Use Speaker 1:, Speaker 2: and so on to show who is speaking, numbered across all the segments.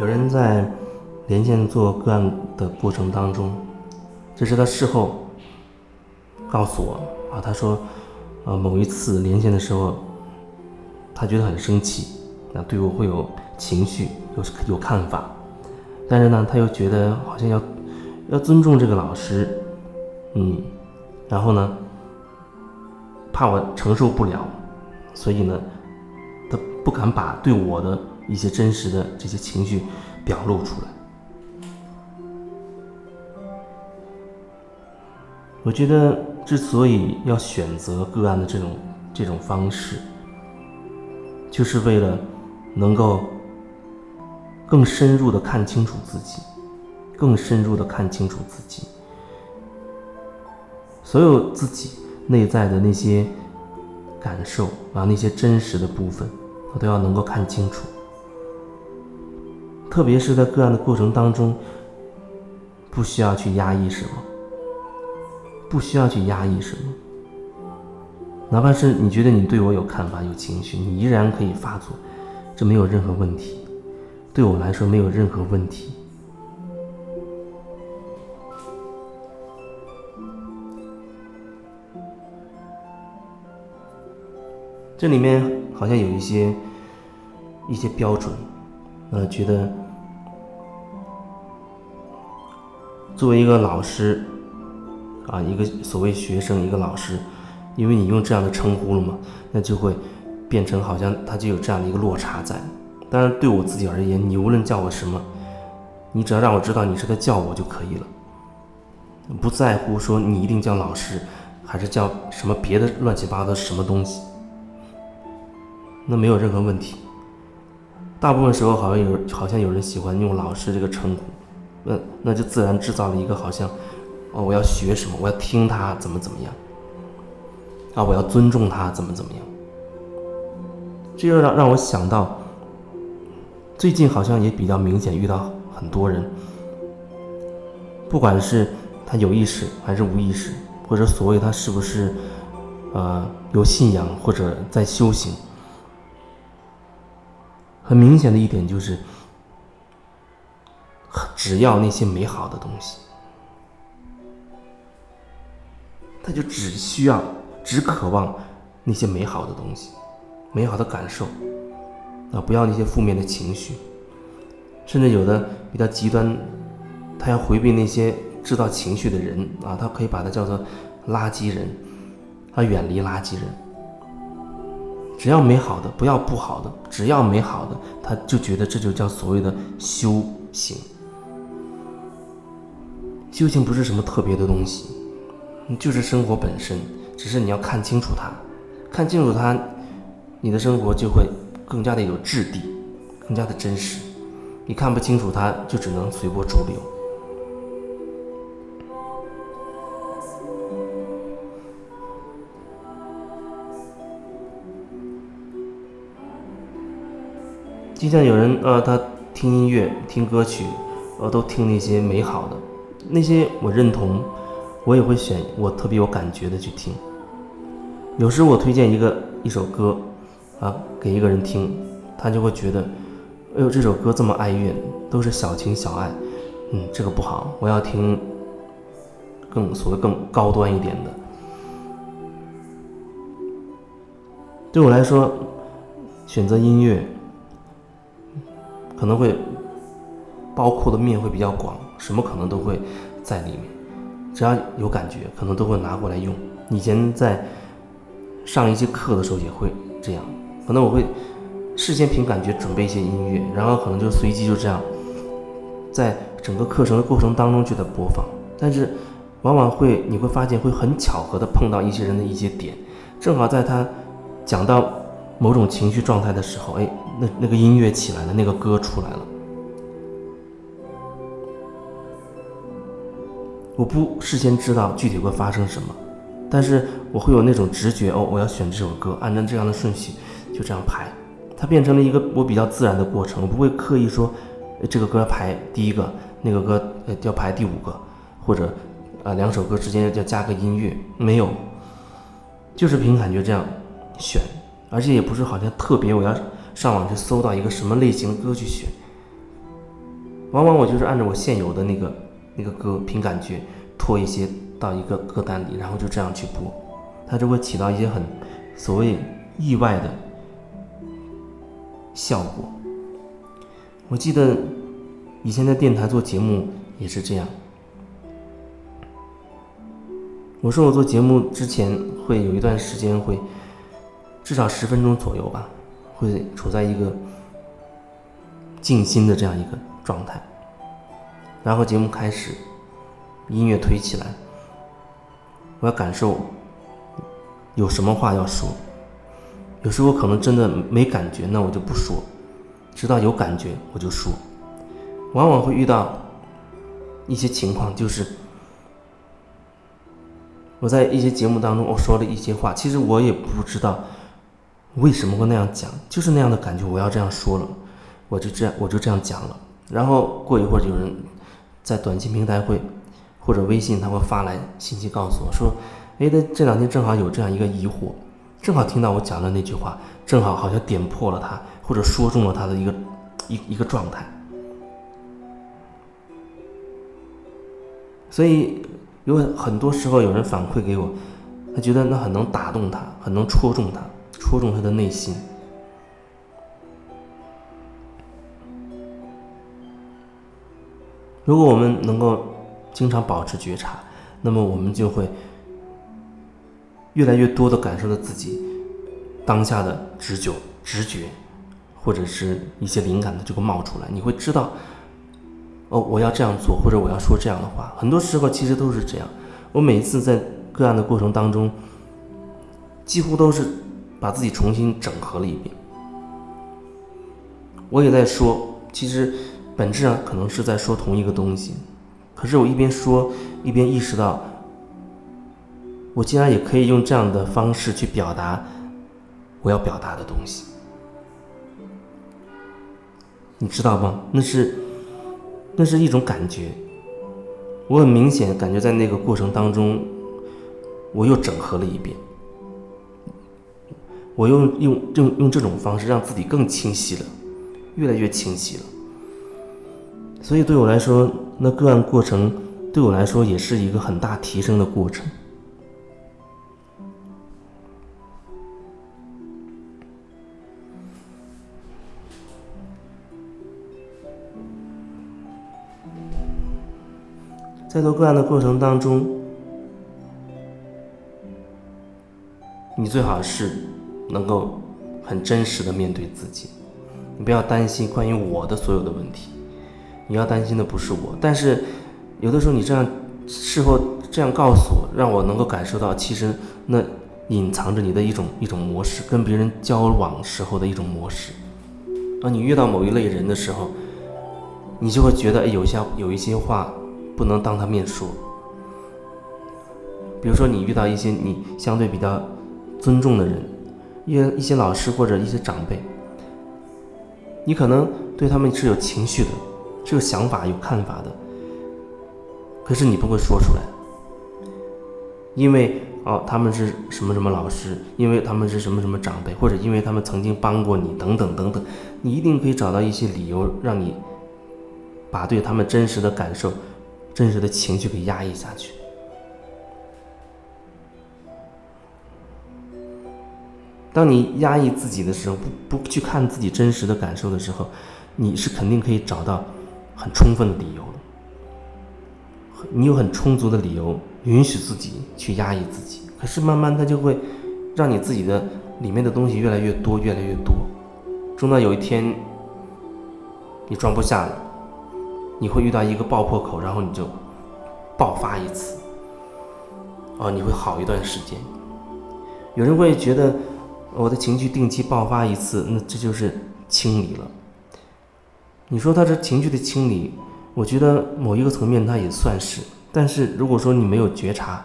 Speaker 1: 有人在连线做个案的过程当中，这是他事后告诉我啊，他说，呃，某一次连线的时候，他觉得很生气，那对我会有情绪，有有看法，但是呢，他又觉得好像要要尊重这个老师，嗯，然后呢，怕我承受不了，所以呢，他不敢把对我的。一些真实的这些情绪表露出来。我觉得之所以要选择个案的这种这种方式，就是为了能够更深入的看清楚自己，更深入的看清楚自己，所有自己内在的那些感受啊，那些真实的部分，我都要能够看清楚。特别是在个案的过程当中，不需要去压抑什么，不需要去压抑什么，哪怕是你觉得你对我有看法、有情绪，你依然可以发作，这没有任何问题，对我来说没有任何问题。这里面好像有一些一些标准，呃，觉得。作为一个老师，啊，一个所谓学生，一个老师，因为你用这样的称呼了嘛，那就会变成好像他就有这样的一个落差在。当然，对我自己而言，你无论叫我什么，你只要让我知道你是在叫我就可以了，不在乎说你一定叫老师，还是叫什么别的乱七八糟什么东西，那没有任何问题。大部分时候，好像有好像有人喜欢用老师这个称呼。那那就自然制造了一个好像，哦，我要学什么，我要听他怎么怎么样，啊，我要尊重他怎么怎么样。这就让让我想到，最近好像也比较明显遇到很多人，不管是他有意识还是无意识，或者所谓他是不是，呃，有信仰或者在修行，很明显的一点就是。只要那些美好的东西，他就只需要、只渴望那些美好的东西、美好的感受啊！不要那些负面的情绪，甚至有的比较极端，他要回避那些制造情绪的人啊！他可以把它叫做垃圾人，他远离垃圾人。只要美好的，不要不好的；只要美好的，他就觉得这就叫所谓的修行。修行不是什么特别的东西，就是生活本身。只是你要看清楚它，看清楚它，你的生活就会更加的有质地，更加的真实。你看不清楚它，就只能随波逐流。就像有人呃，他听音乐、听歌曲，呃，都听那些美好的。那些我认同，我也会选我特别有感觉的去听。有时我推荐一个一首歌，啊，给一个人听，他就会觉得，哎呦，这首歌这么哀怨，都是小情小爱，嗯，这个不好，我要听更所谓更高端一点的。对我来说，选择音乐可能会包括的面会比较广。什么可能都会在里面，只要有感觉，可能都会拿过来用。以前在上一些课的时候也会这样，可能我会事先凭感觉准备一些音乐，然后可能就随机就这样，在整个课程的过程当中就在播放。但是往往会你会发现会很巧合的碰到一些人的一些点，正好在他讲到某种情绪状态的时候，哎，那那个音乐起来了，那个歌出来了。我不事先知道具体会发生什么，但是我会有那种直觉哦，我要选这首歌，按照这样的顺序就这样排，它变成了一个我比较自然的过程，我不会刻意说，这个歌排第一个，那个歌呃要排第五个，或者啊两首歌之间要加个音乐，没有，就是凭感觉这样选，而且也不是好像特别我要上网去搜到一个什么类型歌去选，往往我就是按照我现有的那个那个歌凭感觉拖一些到一个歌单里，然后就这样去播，它就会起到一些很所谓意外的效果。我记得以前在电台做节目也是这样。我说我做节目之前会有一段时间会至少十分钟左右吧，会处在一个静心的这样一个状态。然后节目开始，音乐推起来，我要感受有什么话要说。有时候可能真的没感觉，那我就不说；直到有感觉我就说。往往会遇到一些情况，就是。我在一些节目当中，我说了一些话，其实我也不知道为什么会那样讲，就是那样的感觉，我要这样说了，我就这样我就这样讲了。然后过一会儿，有人在短信平台会或者微信，他会发来信息告诉我说：“哎，他这两天正好有这样一个疑惑，正好听到我讲的那句话，正好好像点破了他，或者说中了他的一个一一个状态。”所以。有很多时候，有人反馈给我，他觉得那很能打动他，很能戳中他，戳中他的内心。如果我们能够经常保持觉察，那么我们就会越来越多的感受到自己当下的直觉、直觉，或者是一些灵感的就会冒出来，你会知道。哦，我要这样做，或者我要说这样的话，很多时候其实都是这样。我每一次在个案的过程当中，几乎都是把自己重新整合了一遍。我也在说，其实本质上可能是在说同一个东西，可是我一边说一边意识到，我竟然也可以用这样的方式去表达我要表达的东西，你知道吗？那是。那是一种感觉，我很明显感觉在那个过程当中，我又整合了一遍，我用用用用这种方式让自己更清晰了，越来越清晰了。所以对我来说，那个案过程对我来说也是一个很大提升的过程。在做个案的过程当中，你最好是能够很真实的面对自己，你不要担心关于我的所有的问题，你要担心的不是我。但是有的时候你这样事后这样告诉我，让我能够感受到，其实那隐藏着你的一种一种模式，跟别人交往时候的一种模式。当你遇到某一类人的时候，你就会觉得，有些有一些话。不能当他面说。比如说，你遇到一些你相对比较尊重的人，一一些老师或者一些长辈，你可能对他们是有情绪的，是有想法、有看法的，可是你不会说出来，因为哦，他们是什么什么老师，因为他们是什么什么长辈，或者因为他们曾经帮过你，等等等等，你一定可以找到一些理由，让你把对他们真实的感受。真实的情绪给压抑下去。当你压抑自己的时候，不不去看自己真实的感受的时候，你是肯定可以找到很充分的理由的。你有很充足的理由允许自己去压抑自己，可是慢慢它就会让你自己的里面的东西越来越多，越来越多，终到有一天你装不下了。你会遇到一个爆破口，然后你就爆发一次，哦，你会好一段时间。有人会觉得我的情绪定期爆发一次，那这就是清理了。你说他这情绪的清理，我觉得某一个层面他也算是，但是如果说你没有觉察，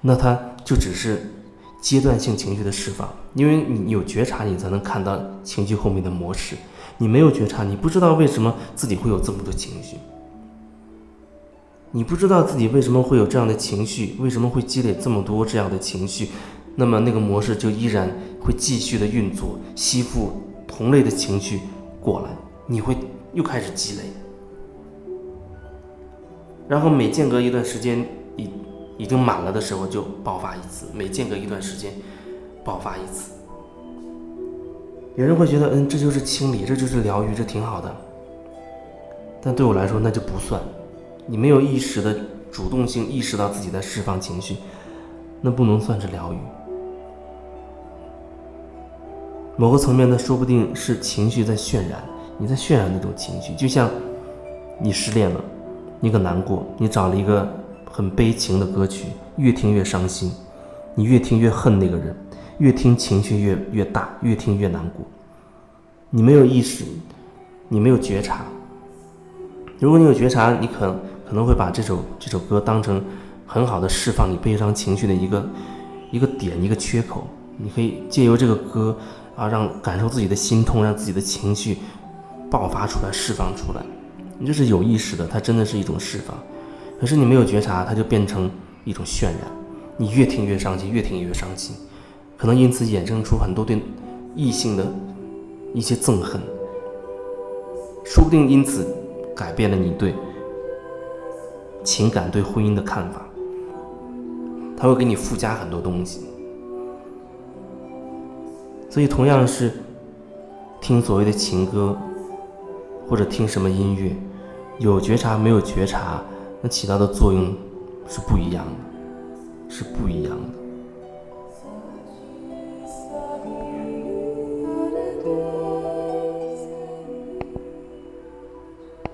Speaker 1: 那他就只是阶段性情绪的释放，因为你有觉察，你才能看到情绪后面的模式。你没有觉察，你不知道为什么自己会有这么多情绪，你不知道自己为什么会有这样的情绪，为什么会积累这么多这样的情绪，那么那个模式就依然会继续的运作，吸附同类的情绪过来，你会又开始积累，然后每间隔一段时间，已已经满了的时候就爆发一次，每间隔一段时间爆发一次。有人会觉得，嗯，这就是清理，这就是疗愈，这挺好的。但对我来说，那就不算。你没有意识的主动性意识到自己在释放情绪，那不能算是疗愈。某个层面，它说不定是情绪在渲染，你在渲染那种情绪，就像你失恋了，你很难过，你找了一个很悲情的歌曲，越听越伤心，你越听越恨那个人。越听情绪越越大，越听越难过。你没有意识，你没有觉察。如果你有觉察，你可可能会把这首这首歌当成很好的释放你悲伤情绪的一个一个点，一个缺口。你可以借由这个歌啊，让感受自己的心痛，让自己的情绪爆发出来，释放出来。你这是有意识的，它真的是一种释放。可是你没有觉察，它就变成一种渲染。你越听越伤心，越听越伤心。可能因此衍生出很多对异性的一些憎恨，说不定因此改变了你对情感、对婚姻的看法。他会给你附加很多东西，所以同样是听所谓的情歌，或者听什么音乐，有觉察没有觉察，那起到的作用是不一样的，是不一样的。